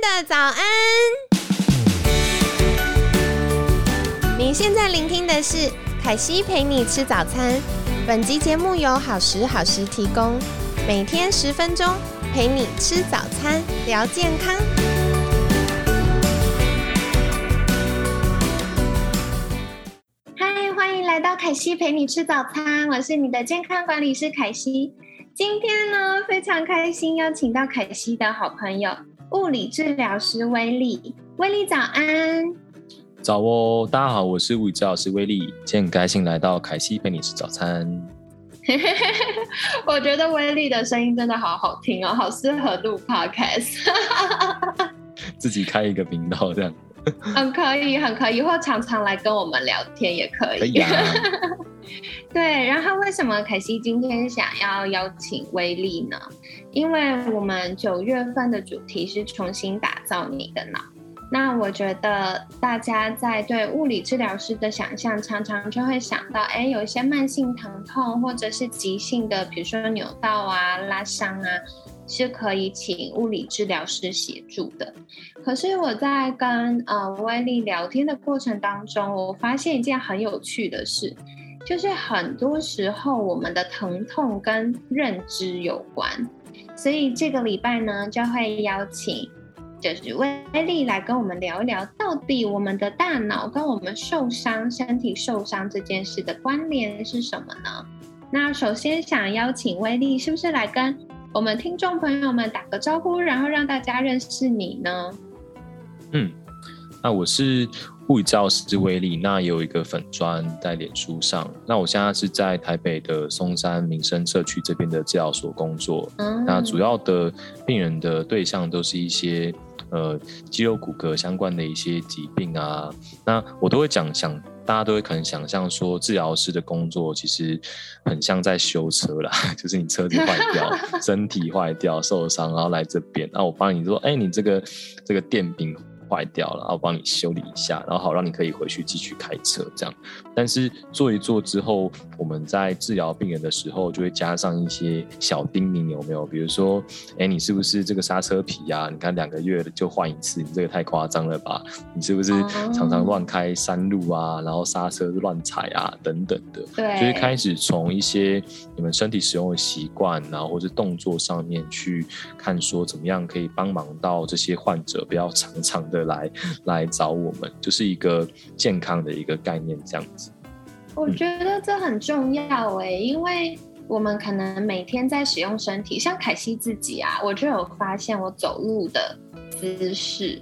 的早安！你现在聆听的是凯西陪你吃早餐。本集节目由好时好时提供，每天十分钟陪你吃早餐，聊健康。嗨，欢迎来到凯西陪你吃早餐，我是你的健康管理师凯西。今天呢，非常开心邀请到凯西的好朋友物理治疗师威利。威利早安，早哦，大家好，我是物理治疗师威利，今天很开心来到凯西陪你吃早餐。我觉得威利的声音真的好好听哦，好适合录 podcast。自己开一个频道这样，很可以，很可以，或常常来跟我们聊天也可以。可以啊。对，然后为什么凯西今天想要邀请威利呢？因为我们九月份的主题是重新打造你的脑。那我觉得大家在对物理治疗师的想象，常常就会想到，哎，有一些慢性疼痛或者是急性的，比如说扭到啊、拉伤啊，是可以请物理治疗师协助的。可是我在跟呃威利聊天的过程当中，我发现一件很有趣的事。就是很多时候，我们的疼痛跟认知有关，所以这个礼拜呢，就会邀请就是威利来跟我们聊一聊，到底我们的大脑跟我们受伤、身体受伤这件事的关联是什么呢？那首先想邀请威利，是不是来跟我们听众朋友们打个招呼，然后让大家认识你呢？嗯，那我是。物理治疗师威力，那有一个粉砖在脸书上。那我现在是在台北的松山民生社区这边的治疗所工作。那主要的病人的对象都是一些呃肌肉骨骼相关的一些疾病啊。那我都会讲想，大家都会可能想象说，治疗师的工作其实很像在修车啦，就是你车子坏掉、身体坏掉、受伤，然后来这边，那我帮你说，哎，你这个这个电瓶。坏掉了，然后帮你修理一下，然后好让你可以回去继续开车这样。但是做一做之后，我们在治疗病人的时候就会加上一些小叮咛，有没有？比如说，哎，你是不是这个刹车皮呀？你看两个月就换一次，你这个太夸张了吧？你是不是常常乱开山路啊？然后刹车乱踩啊等等的。对，就是开始从一些你们身体使用的习惯，然后或者动作上面去看，说怎么样可以帮忙到这些患者，不要常常的。的来来找我们，就是一个健康的一个概念，这样子。我觉得这很重要哎，因为我们可能每天在使用身体，像凯西自己啊，我就有发现我走路的姿势，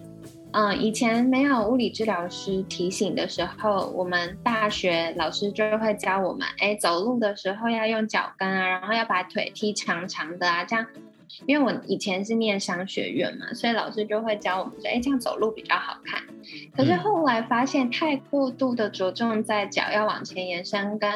嗯，以前没有物理治疗师提醒的时候，我们大学老师就会教我们，哎，走路的时候要用脚跟啊，然后要把腿踢长长的啊，这样。因为我以前是念商学院嘛，所以老师就会教我们说，哎，这样走路比较好看。可是后来发现，太过度的着重在脚要往前延伸，跟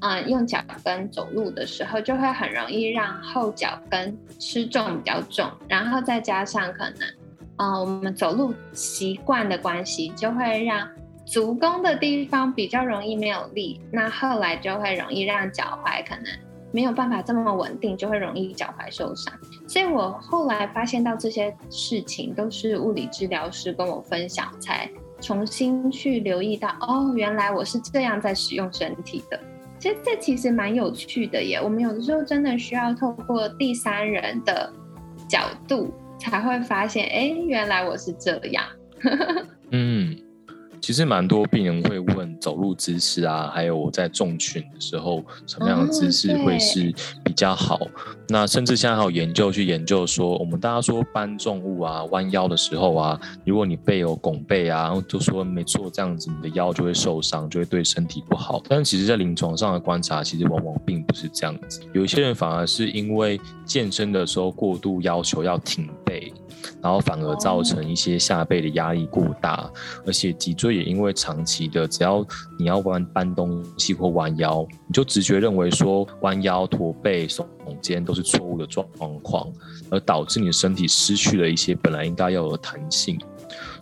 啊用脚跟走路的时候，就会很容易让后脚跟失重比较重，然后再加上可能，啊我们走路习惯的关系，就会让足弓的地方比较容易没有力，那后来就会容易让脚踝可能。没有办法这么稳定，就会容易脚踝受伤。所以我后来发现到这些事情都是物理治疗师跟我分享，才重新去留意到，哦，原来我是这样在使用身体的。其实这其实蛮有趣的耶。我们有的时候真的需要透过第三人的角度，才会发现，哎，原来我是这样。嗯。其实蛮多病人会问走路姿势啊，还有我在重群的时候什么样的姿势会是比较好。那甚至现在还有研究去研究说，我们大家说搬重物啊、弯腰的时候啊，如果你背有拱背啊，然后就说没错，这样子你的腰就会受伤，就会对身体不好。但其实，在临床上的观察，其实往往并不是这样子。有一些人反而是因为健身的时候过度要求要挺背。然后反而造成一些下背的压力过大，而且脊椎也因为长期的，只要你要弯搬东西或弯腰，你就直觉认为说弯腰、驼背、耸肩都是错误的状况，而导致你的身体失去了一些本来应该要有的弹性。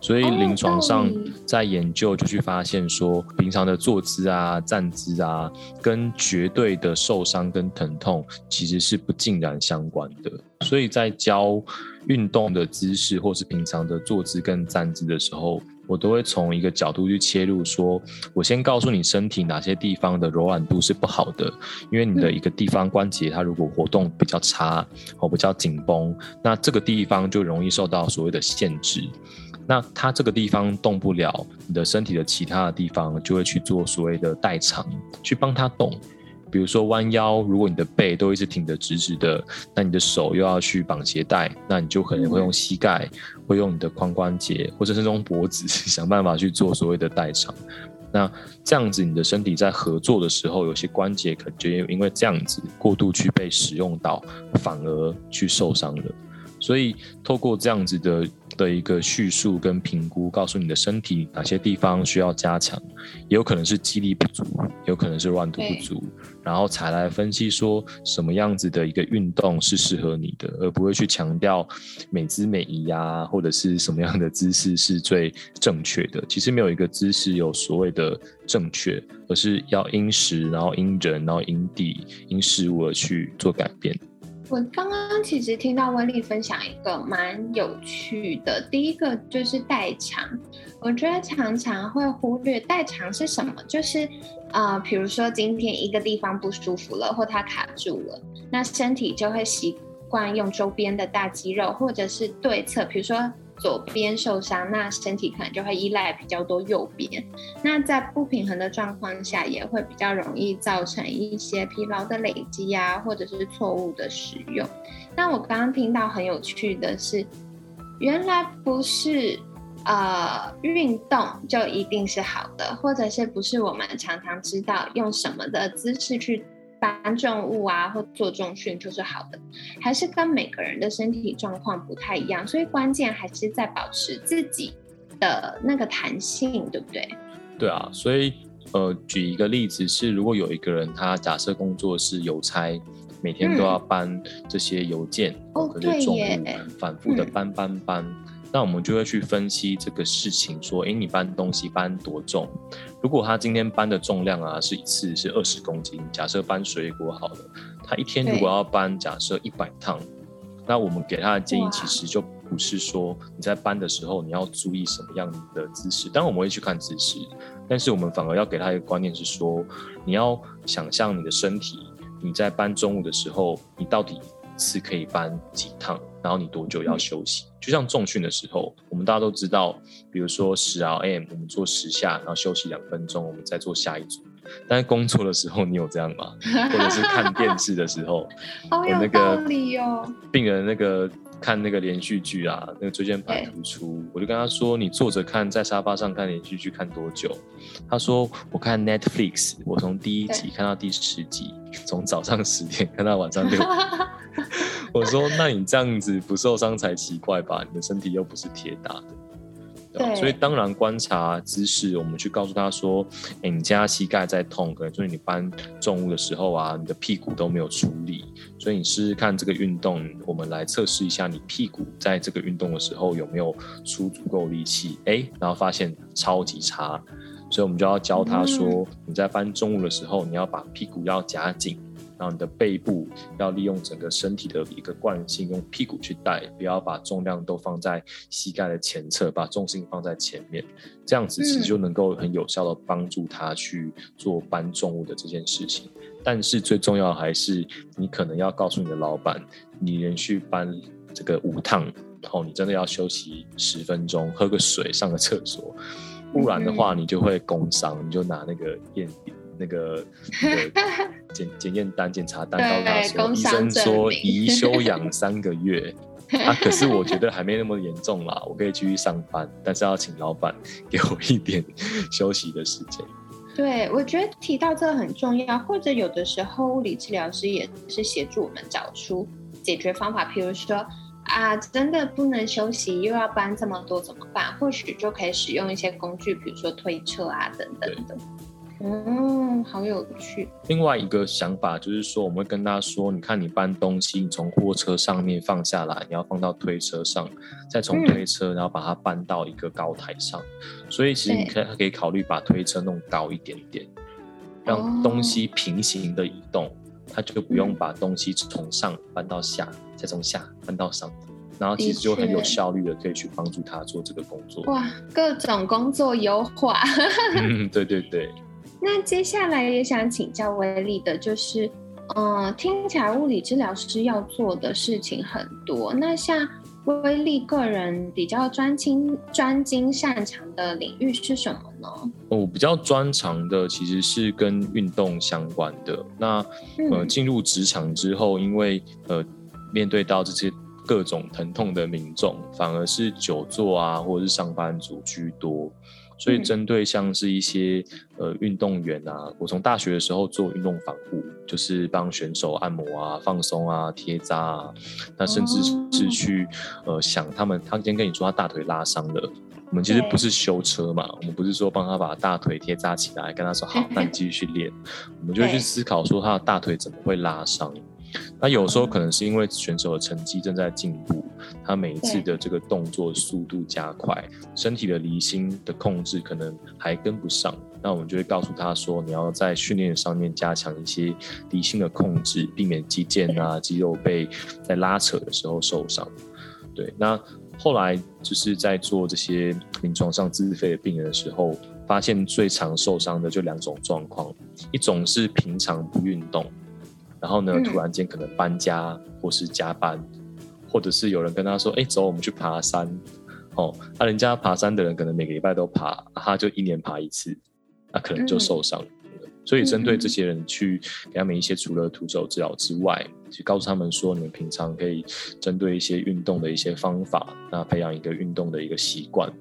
所以临床上在研究就去发现说，平常的坐姿啊、站姿啊，跟绝对的受伤跟疼痛其实是不尽然相关的。所以在教运动的姿势，或是平常的坐姿跟站姿的时候，我都会从一个角度去切入，说我先告诉你身体哪些地方的柔软度是不好的，因为你的一个地方关节它如果活动比较差或比较紧绷，那这个地方就容易受到所谓的限制。那它这个地方动不了，你的身体的其他的地方就会去做所谓的代偿，去帮它动。比如说弯腰，如果你的背都一直挺得直直的，那你的手又要去绑鞋带，那你就可能会用膝盖，会用你的髋关节，或者是用脖子 想办法去做所谓的代偿。那这样子，你的身体在合作的时候，有些关节可能就因为这样子过度去被使用到，反而去受伤了。所以透过这样子的。的一个叙述跟评估，告诉你的身体哪些地方需要加强，也有可能是肌力不足，有可能是软度不足，然后才来分析说什么样子的一个运动是适合你的，而不会去强调美姿美仪啊，或者是什么样的姿势是最正确的。其实没有一个姿势有所谓的正确，而是要因时，然后因人，然后因地，因事物而去做改变。我刚刚其实听到温丽分享一个蛮有趣的，第一个就是代偿。我觉得常常会忽略代偿是什么，就是啊，比如说今天一个地方不舒服了，或它卡住了，那身体就会习惯用周边的大肌肉，或者是对侧，比如说。左边受伤，那身体可能就会依赖比较多右边。那在不平衡的状况下，也会比较容易造成一些疲劳的累积呀，或者是错误的使用。那我刚刚听到很有趣的是，原来不是呃运动就一定是好的，或者是不是我们常常知道用什么的姿势去。搬重物啊，或做重训就是好的，还是跟每个人的身体状况不太一样，所以关键还是在保持自己的那个弹性，对不对？对啊，所以呃，举一个例子是，如果有一个人他假设工作是邮差，每天都要搬这些邮件，哦，对重物反复的搬搬搬。那我们就会去分析这个事情，说，诶，你搬东西搬多重？如果他今天搬的重量啊，是一次是二十公斤，假设搬水果好了，他一天如果要搬，假设一百趟，那我们给他的建议其实就不是说你在搬的时候你要注意什么样的姿势，当然我们会去看姿势，但是我们反而要给他一个观念是说，你要想象你的身体，你在搬重物的时候，你到底是可以搬几趟？然后你多久要休息？就像重训的时候，我们大家都知道，比如说十 RM，我们做十下，然后休息两分钟，我们再做下一组。但是工作的时候，你有这样吗？或者是看电视的时候，好有道理哦。病人那个看那个连续剧啊，那个椎间盘突出，我就跟他说：“你坐着看，在沙发上看连续剧看多久？”他说：“我看 Netflix，我从第一集看到第十集，从早上十点看到晚上六点。”我说：“那你这样子不受伤才奇怪吧？你的身体又不是铁打的。”对。所以当然观察姿势，我们去告诉他说：“哎，你家膝盖在痛，可能就是你搬重物的时候啊，你的屁股都没有出力。所以你试试看这个运动，我们来测试一下你屁股在这个运动的时候有没有出足够力气。哎，然后发现超级差，所以我们就要教他说：你在搬重物的时候，你要把屁股要夹紧。”然后你的背部要利用整个身体的一个惯性，用屁股去带，不要把重量都放在膝盖的前侧，把重心放在前面，这样子其实就能够很有效的帮助他去做搬重物的这件事情。但是最重要还是你可能要告诉你的老板，你连续搬这个五趟，然后你真的要休息十分钟，喝个水，上个厕所，不然的话你就会工伤，你就拿那个验 那个检检验单、检查单告他说，医生说宜休养 三个月啊，可是我觉得还没那么严重啦，我可以继续上班，但是要请老板 给我一点休息的时间。对，我觉得提到这个很重要，或者有的时候物理治疗师也是协助我们找出解决方法，譬如说啊，真的不能休息，又要搬这么多怎么办？或许就可以使用一些工具，比如说推车啊等等的。嗯，好有趣。另外一个想法就是说，我们会跟他说：“你看，你搬东西，你从货车上面放下来，你要放到推车上，再从推车，然后把它搬到一个高台上。所以，其实你可以可以考虑把推车弄高一点点，让东西平行的移动，它就不用把东西从上搬到下，再从下搬到上。然后其实就很有效率的可以去帮助他做这个工作。哇，各种工作优化。嗯，对对对。那接下来也想请教威力的，就是，嗯，听起来物理治疗师要做的事情很多。那像威力个人比较专精、专精擅长的领域是什么呢？我比较专长的其实是跟运动相关的。那呃，进入职场之后，因为呃，面对到这些各种疼痛的民众，反而是久坐啊，或者是上班族居多。所以，针对像是一些呃运动员啊，我从大学的时候做运动防护，就是帮选手按摩啊、放松啊、贴扎啊，那甚至是去呃想他们，他今天跟你说他大腿拉伤了，我们其实不是修车嘛，我们不是说帮他把大腿贴扎起来，跟他说好，那你继续去练，我们就去思考说他的大腿怎么会拉伤。那有时候可能是因为选手的成绩正在进步，他每一次的这个动作速度加快，身体的离心的控制可能还跟不上。那我们就会告诉他说，你要在训练上面加强一些离心的控制，避免肌腱啊肌肉被在拉扯的时候受伤。对，那后来就是在做这些临床上自费的病人的时候，发现最常受伤的就两种状况，一种是平常不运动。然后呢，突然间可能搬家，或是加班，或者是有人跟他说：“哎，走，我们去爬山。”哦，那人家爬山的人可能每个礼拜都爬，他就一年爬一次，那可能就受伤了。所以针对这些人，去给他们一些除了徒手治疗之外，去告诉他们说：你们平常可以针对一些运动的一些方法，那培养一个运动的一个习惯。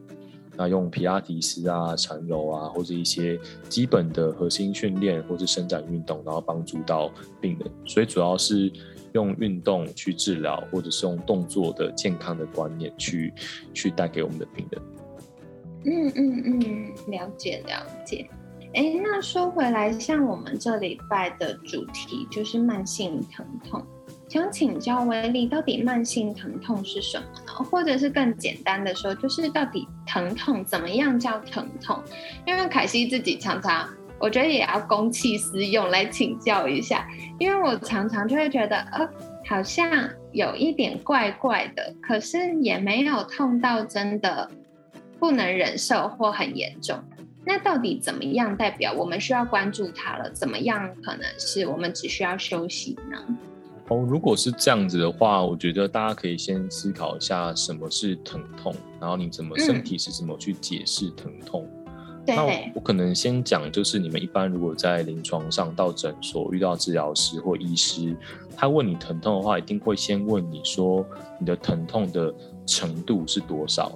那用皮拉提斯啊、缠柔啊，或者一些基本的核心训练，或是伸展运动，然后帮助到病人。所以主要是用运动去治疗，或者是用动作的健康的观念去去带给我们的病人。嗯嗯嗯，了解了解。哎，那说回来，像我们这礼拜的主题就是慢性疼痛。想请教威力，到底慢性疼痛是什么呢？或者是更简单的说，就是到底疼痛怎么样叫疼痛？因为凯西自己常常，我觉得也要公器私用来请教一下，因为我常常就会觉得，呃，好像有一点怪怪的，可是也没有痛到真的不能忍受或很严重。那到底怎么样代表我们需要关注它了？怎么样可能是我们只需要休息呢？哦，如果是这样子的话，我觉得大家可以先思考一下什么是疼痛，然后你怎么身体是怎么去解释疼痛。那我可能先讲，就是你们一般如果在临床上到诊所遇到治疗师或医师，他问你疼痛的话，一定会先问你说你的疼痛的程度是多少。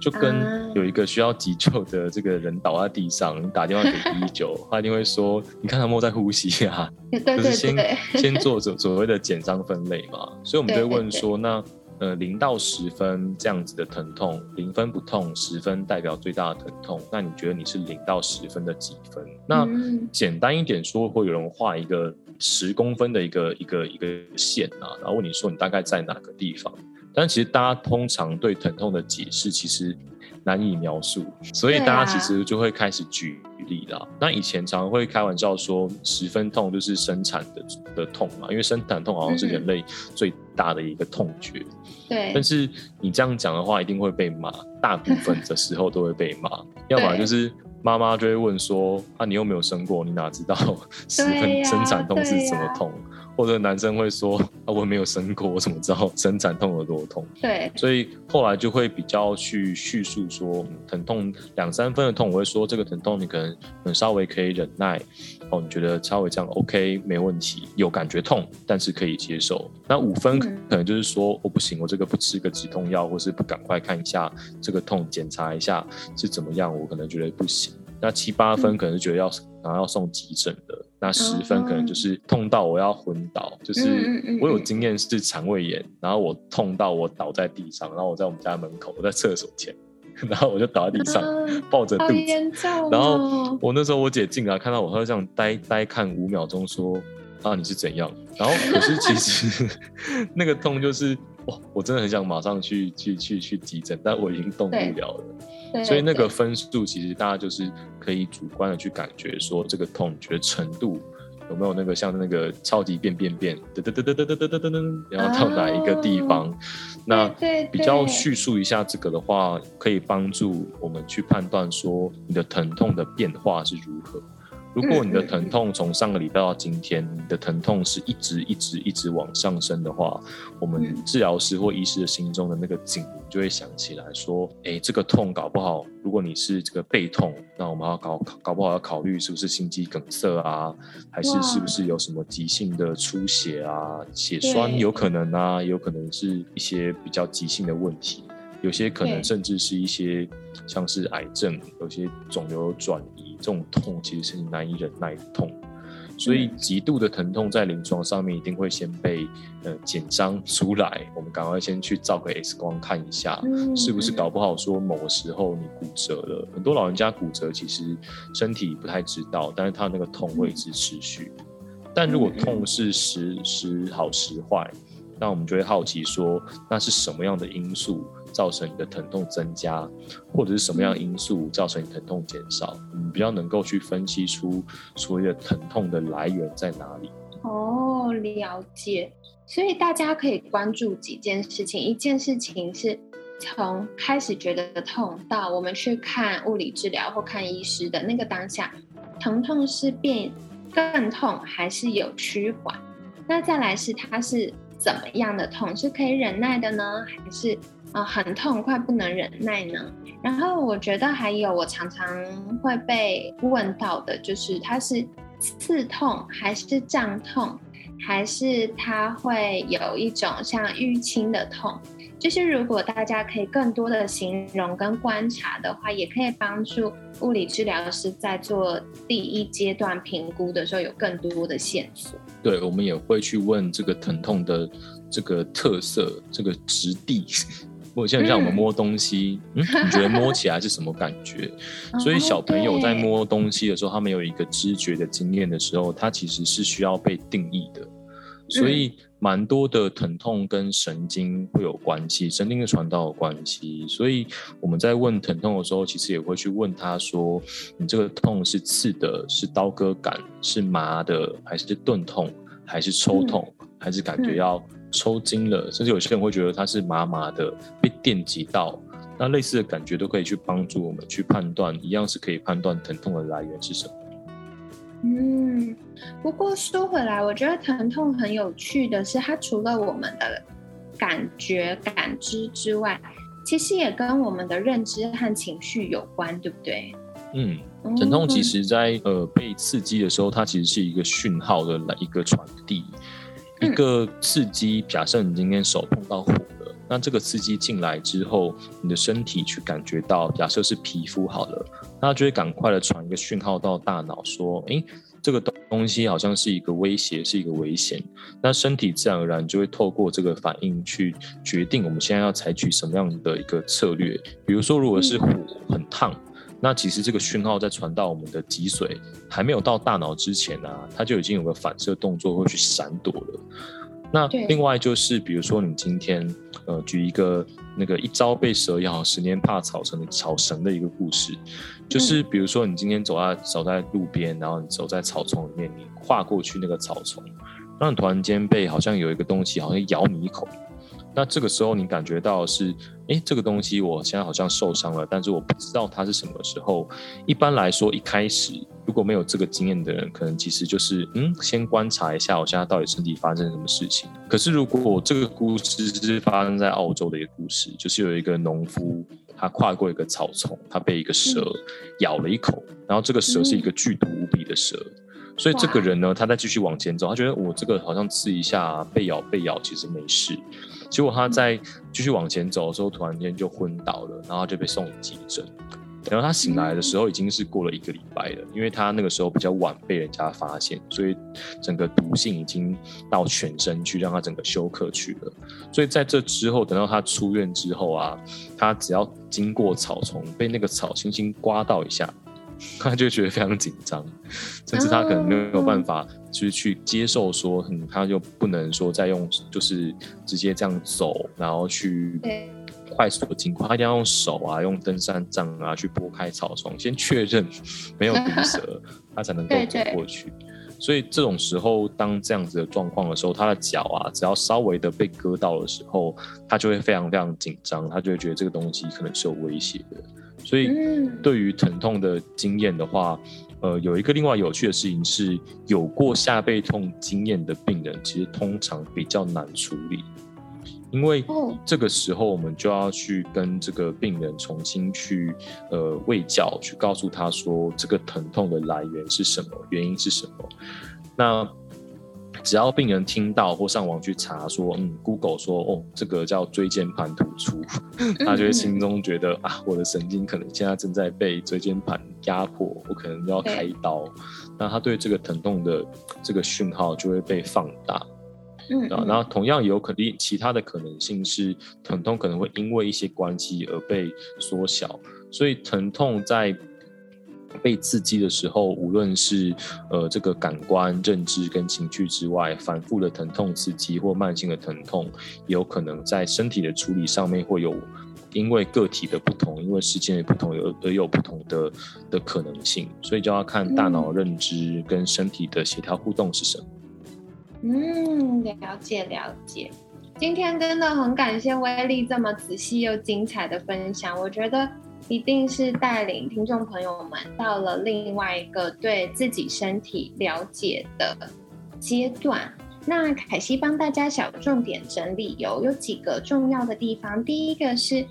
就跟有一个需要急救的这个人倒在地上，你打电话给一九，他一定会说：“你看他没在呼吸啊。”就是先先做所 所谓的减伤分类嘛。所以我们就会问说：“那呃零到十分这样子的疼痛，零分不痛，十分代表最大的疼痛，那你觉得你是零到十分的几分？”那简单一点说，会有人画一个十公分的一个一个一个线啊，然后问你说你大概在哪个地方？但其实大家通常对疼痛的解释其实难以描述，所以大家其实就会开始举例了。那以前常会开玩笑说，十分痛就是生产的的痛嘛，因为生产痛好像是人类最大的一个痛觉。对。但是你这样讲的话，一定会被骂，大部分的时候都会被骂。要么就是妈妈就会问说：“啊，你又没有生过，你哪知道十分生产痛是什么痛？”或者男生会说啊，我没有生过，我怎么知道生产痛有多痛？对，所以后来就会比较去叙述说，疼痛两三分的痛，我会说这个疼痛你可能很稍微可以忍耐，哦，你觉得稍微这样 OK 没问题，有感觉痛，但是可以接受。那五分可能就是说我不行，我这个不吃个止痛药，或是不赶快看一下这个痛，检查一下是怎么样，我可能觉得不行。那七八分可能是觉得要然后要送急诊的。那十分可能就是痛到我要昏倒，就是我有经验是肠胃炎，然后我痛到我倒在地上，然后我在我们家门口，我在厕所前，然后我就倒在地上抱着肚子，然后我那时候我姐进来看到我，她就这样呆呆看五秒钟，说啊你是怎样？然后可是其实 那个痛就是哇，我真的很想马上去去去去急诊，但我已经动不了了。所以那个分数其实大家就是可以主观的去感觉说这个痛，觉程度有没有那个像那个超级变变变，噔噔噔噔噔噔噔噔噔，然后到哪一个地方？那比较叙述一下这个的话，可以帮助我们去判断说你的疼痛的变化是如何。如果你的疼痛从上个礼拜到今天，你的疼痛是一直一直一直往上升的话，我们治疗师或医师的心中的那个警铃就会响起来，说：哎，这个痛搞不好，如果你是这个背痛，那我们要搞搞不好要考虑是不是心肌梗塞啊，还是是不是有什么急性的出血啊，血栓有可能啊，有可能是一些比较急性的问题，有些可能甚至是一些像是癌症，有些肿瘤转移。这种痛其实是难以忍耐的痛，所以极度的疼痛在临床上面一定会先被呃紧张出来。我们赶快先去照个 X 光看一下，是不是搞不好说某个时候你骨折了。很多老人家骨折其实身体不太知道，但是他那个痛会一直持续。但如果痛是时时好时坏，那我们就会好奇说，那是什么样的因素？造成你的疼痛增加，或者是什么样因素造成你疼痛减少？我们比较能够去分析出所谓的疼痛的来源在哪里。哦，了解。所以大家可以关注几件事情，一件事情是从开始觉得痛到我们去看物理治疗或看医师的那个当下，疼痛是变更痛还是有趋缓？那再来是它是怎么样的痛？是可以忍耐的呢，还是？啊，很痛快，不能忍耐呢。然后我觉得还有，我常常会被问到的，就是它是刺痛，还是胀痛，还是它会有一种像淤青的痛。就是如果大家可以更多的形容跟观察的话，也可以帮助物理治疗师在做第一阶段评估的时候有更多的线索。对，我们也会去问这个疼痛的这个特色，这个质地。或者像我们摸东西，嗯，你觉得摸起来是什么感觉？所以小朋友在摸东西的时候，他没有一个知觉的经验的时候，他其实是需要被定义的。所以蛮多的疼痛跟神经会有关系，神经的传导有关系。所以我们在问疼痛的时候，其实也会去问他说：“你这个痛是刺的，是刀割感，是麻的，还是钝痛，还是抽痛，还是感觉要？”抽筋了，甚至有些人会觉得它是麻麻的，被电击到，那类似的感觉都可以去帮助我们去判断，一样是可以判断疼痛的来源是什么。嗯，不过说回来，我觉得疼痛很有趣的是，它除了我们的感觉感知之外，其实也跟我们的认知和情绪有关，对不对？嗯，疼痛其实在呃被刺激的时候，它其实是一个讯号的一个传递。一个刺激，假设你今天手碰到火了，那这个刺激进来之后，你的身体去感觉到，假设是皮肤好了，那就会赶快的传一个讯号到大脑，说，诶，这个东东西好像是一个威胁，是一个危险，那身体自然而然就会透过这个反应去决定我们现在要采取什么样的一个策略。比如说，如果是火很烫。那其实这个讯号在传到我们的脊髓，还没有到大脑之前啊，它就已经有个反射动作会去闪躲了。那另外就是，比如说你今天，呃，举一个那个一朝被蛇咬，十年怕草绳草绳的一个故事，就是比如说你今天走在走在路边，然后你走在草丛里面，你跨过去那个草丛，那你突然间被好像有一个东西好像咬你一口。那这个时候你感觉到是，哎，这个东西我现在好像受伤了，但是我不知道它是什么时候。一般来说，一开始如果没有这个经验的人，可能其实就是，嗯，先观察一下我现在到底身体发生什么事情。可是如果这个故事是发生在澳洲的一个故事，就是有一个农夫，他跨过一个草丛，他被一个蛇咬了一口，然后这个蛇是一个剧毒无比的蛇。所以这个人呢，他在继续往前走，他觉得我这个好像刺一下被咬被咬，其实没事。结果他在继续往前走的时候，突然间就昏倒了，然后就被送急诊。然后他醒来的时候，已经是过了一个礼拜了，因为他那个时候比较晚被人家发现，所以整个毒性已经到全身去，让他整个休克去了。所以在这之后，等到他出院之后啊，他只要经过草丛，被那个草轻轻刮到一下。他就觉得非常紧张，甚至他可能没有办法，就是去接受说，嗯，他就不能说再用，就是直接这样走，然后去快速的经过，他一定要用手啊，用登山杖啊去拨开草丛，先确认没有毒蛇，他才能够走过去。所以这种时候，当这样子的状况的时候，他的脚啊，只要稍微的被割到的时候，他就会非常非常紧张，他就会觉得这个东西可能是有威胁的。所以，对于疼痛的经验的话，呃，有一个另外有趣的事情是，有过下背痛经验的病人，其实通常比较难处理。因为这个时候，我们就要去跟这个病人重新去呃喂教，去告诉他说这个疼痛的来源是什么，原因是什么。那只要病人听到或上网去查说，嗯，Google 说哦，这个叫椎间盘突出，他就会心中觉得啊，我的神经可能现在正在被椎间盘压迫，我可能要开刀。那他对这个疼痛的这个讯号就会被放大。嗯，啊，然后同样有可能其他的可能性是疼痛可能会因为一些关系而被缩小，所以疼痛在被刺激的时候，无论是呃这个感官、认知跟情绪之外，反复的疼痛刺激或慢性的疼痛，有可能在身体的处理上面会有因为个体的不同，因为时间的不同而而有不同的的可能性，所以就要看大脑认知跟身体的协调互动是什么。嗯，了解了解。今天真的很感谢威力这么仔细又精彩的分享，我觉得一定是带领听众朋友们到了另外一个对自己身体了解的阶段。那凯西帮大家小重点整理，有有几个重要的地方。第一个是，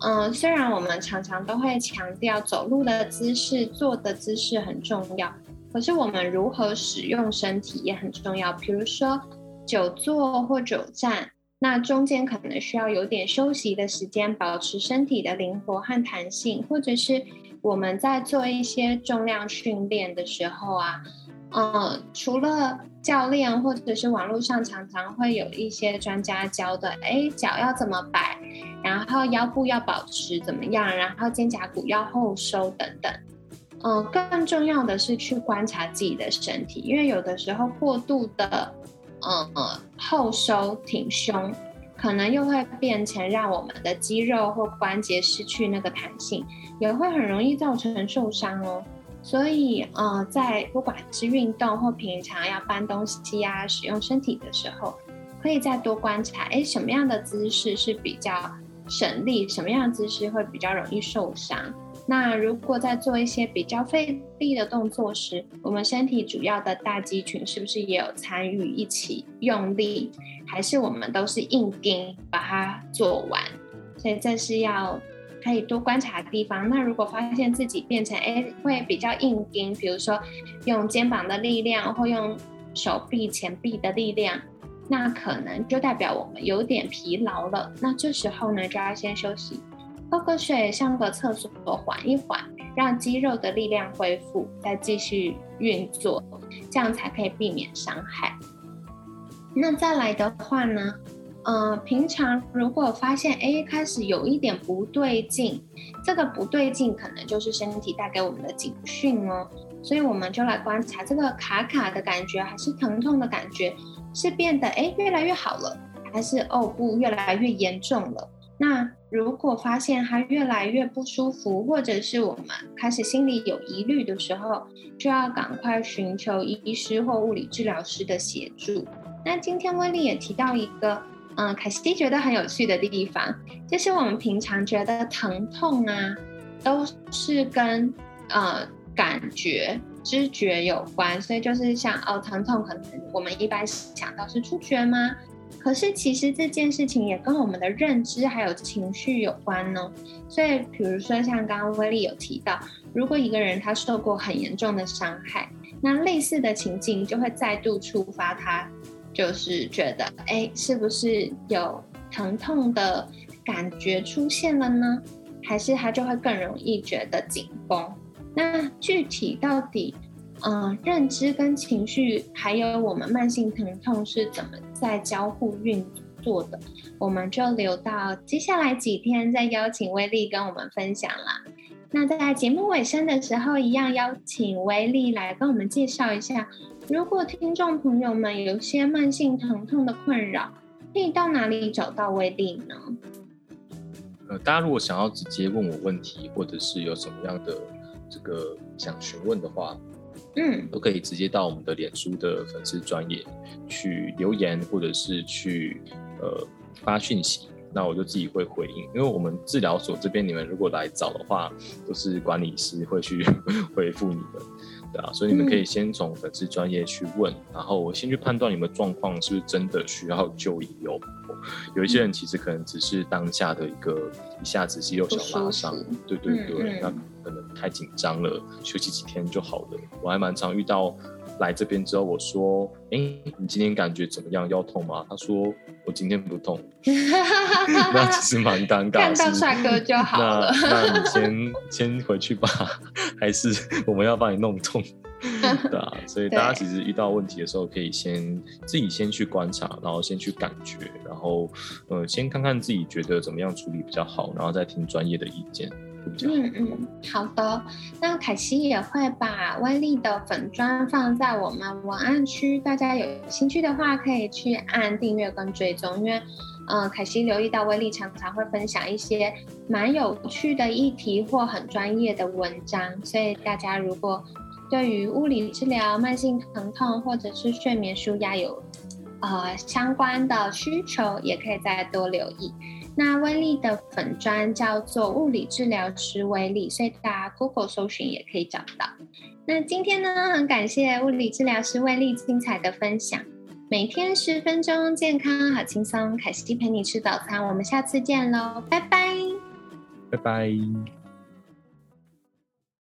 嗯，虽然我们常常都会强调走路的姿势、坐的姿势很重要。可是我们如何使用身体也很重要，比如说久坐或久站，那中间可能需要有点休息的时间，保持身体的灵活和弹性，或者是我们在做一些重量训练的时候啊，嗯，除了教练或者是网络上常常会有一些专家教的，哎，脚要怎么摆，然后腰部要保持怎么样，然后肩胛骨要后收等等。嗯，更重要的是去观察自己的身体，因为有的时候过度的，嗯后收挺胸，可能又会变成让我们的肌肉或关节失去那个弹性，也会很容易造成受伤哦。所以，呃，在不管是运动或平常要搬东西呀、使用身体的时候，可以再多观察，哎，什么样的姿势是比较省力，什么样姿势会比较容易受伤。那如果在做一些比较费力的动作时，我们身体主要的大肌群是不是也有参与一起用力，还是我们都是硬盯把它做完？所以这是要可以多观察的地方。那如果发现自己变成哎会比较硬盯，比如说用肩膀的力量或用手臂前臂的力量，那可能就代表我们有点疲劳了。那这时候呢，就要先休息。喝个水，上个厕所，缓一缓，让肌肉的力量恢复，再继续运作，这样才可以避免伤害。那再来的话呢，呃，平常如果发现哎开始有一点不对劲，这个不对劲可能就是身体带给我们的警讯哦，所以我们就来观察这个卡卡的感觉，还是疼痛的感觉，是变得哎越来越好了，还是哦不越来越严重了？那如果发现他越来越不舒服，或者是我们开始心里有疑虑的时候，就要赶快寻求医师或物理治疗师的协助。那今天威利也提到一个，嗯，凯西蒂觉得很有趣的地方，就是我们平常觉得疼痛啊，都是跟呃感觉、知觉有关，所以就是像哦，疼痛可能我们一般想到是触觉吗？可是，其实这件事情也跟我们的认知还有情绪有关呢。所以，比如说像刚刚威利有提到，如果一个人他受过很严重的伤害，那类似的情境就会再度触发他，就是觉得，哎，是不是有疼痛的感觉出现了呢？还是他就会更容易觉得紧绷？那具体到底？嗯，认知跟情绪，还有我们慢性疼痛是怎么在交互运作的，我们就留到接下来几天再邀请威力跟我们分享啦。那在节目尾声的时候，一样邀请威力来跟我们介绍一下，如果听众朋友们有些慢性疼痛的困扰，可以到哪里找到威力呢？呃，大家如果想要直接问我问题，或者是有什么样的这个想询问的话。嗯，都可以直接到我们的脸书的粉丝专业去留言，或者是去呃发讯息，那我就自己会回应。因为我们治疗所这边，你们如果来找的话，都是管理师会去 回复你们。对啊，所以你们可以先从粉丝专业去问，然后我先去判断你们状况是不是真的需要就医哦。有一些人其实可能只是当下的一个一下子肌肉小拉伤，对对对，那可能太紧张了，休息几天就好了。我还蛮常遇到来这边之后，我说：“哎，你今天感觉怎么样？腰痛吗？”他说：“我今天不痛。”那其实蛮尴尬。看到帅哥就好了。那你先 先回去吧，还是我们要帮你弄痛？对啊，所以大家其实遇到问题的时候，可以先自己先去观察，然后先去感觉，然后呃，先看看自己觉得怎么样处理比较好，然后再听专业的意见。嗯嗯，好的。那凯西也会把威力的粉砖放在我们文案区，大家有兴趣的话可以去按订阅跟追踪，因为嗯，凯西留意到威力常常会分享一些蛮有趣的议题或很专业的文章，所以大家如果对于物理治疗、慢性疼痛或者是睡眠舒压有呃相关的需求，也可以再多留意。那威力的粉砖叫做物理治疗师威力，所以大家 Google 搜寻也可以找到。那今天呢，很感谢物理治疗师威力精彩的分享。每天十分钟，健康好轻松。凯西陪你吃早餐，我们下次见喽，拜拜，拜拜。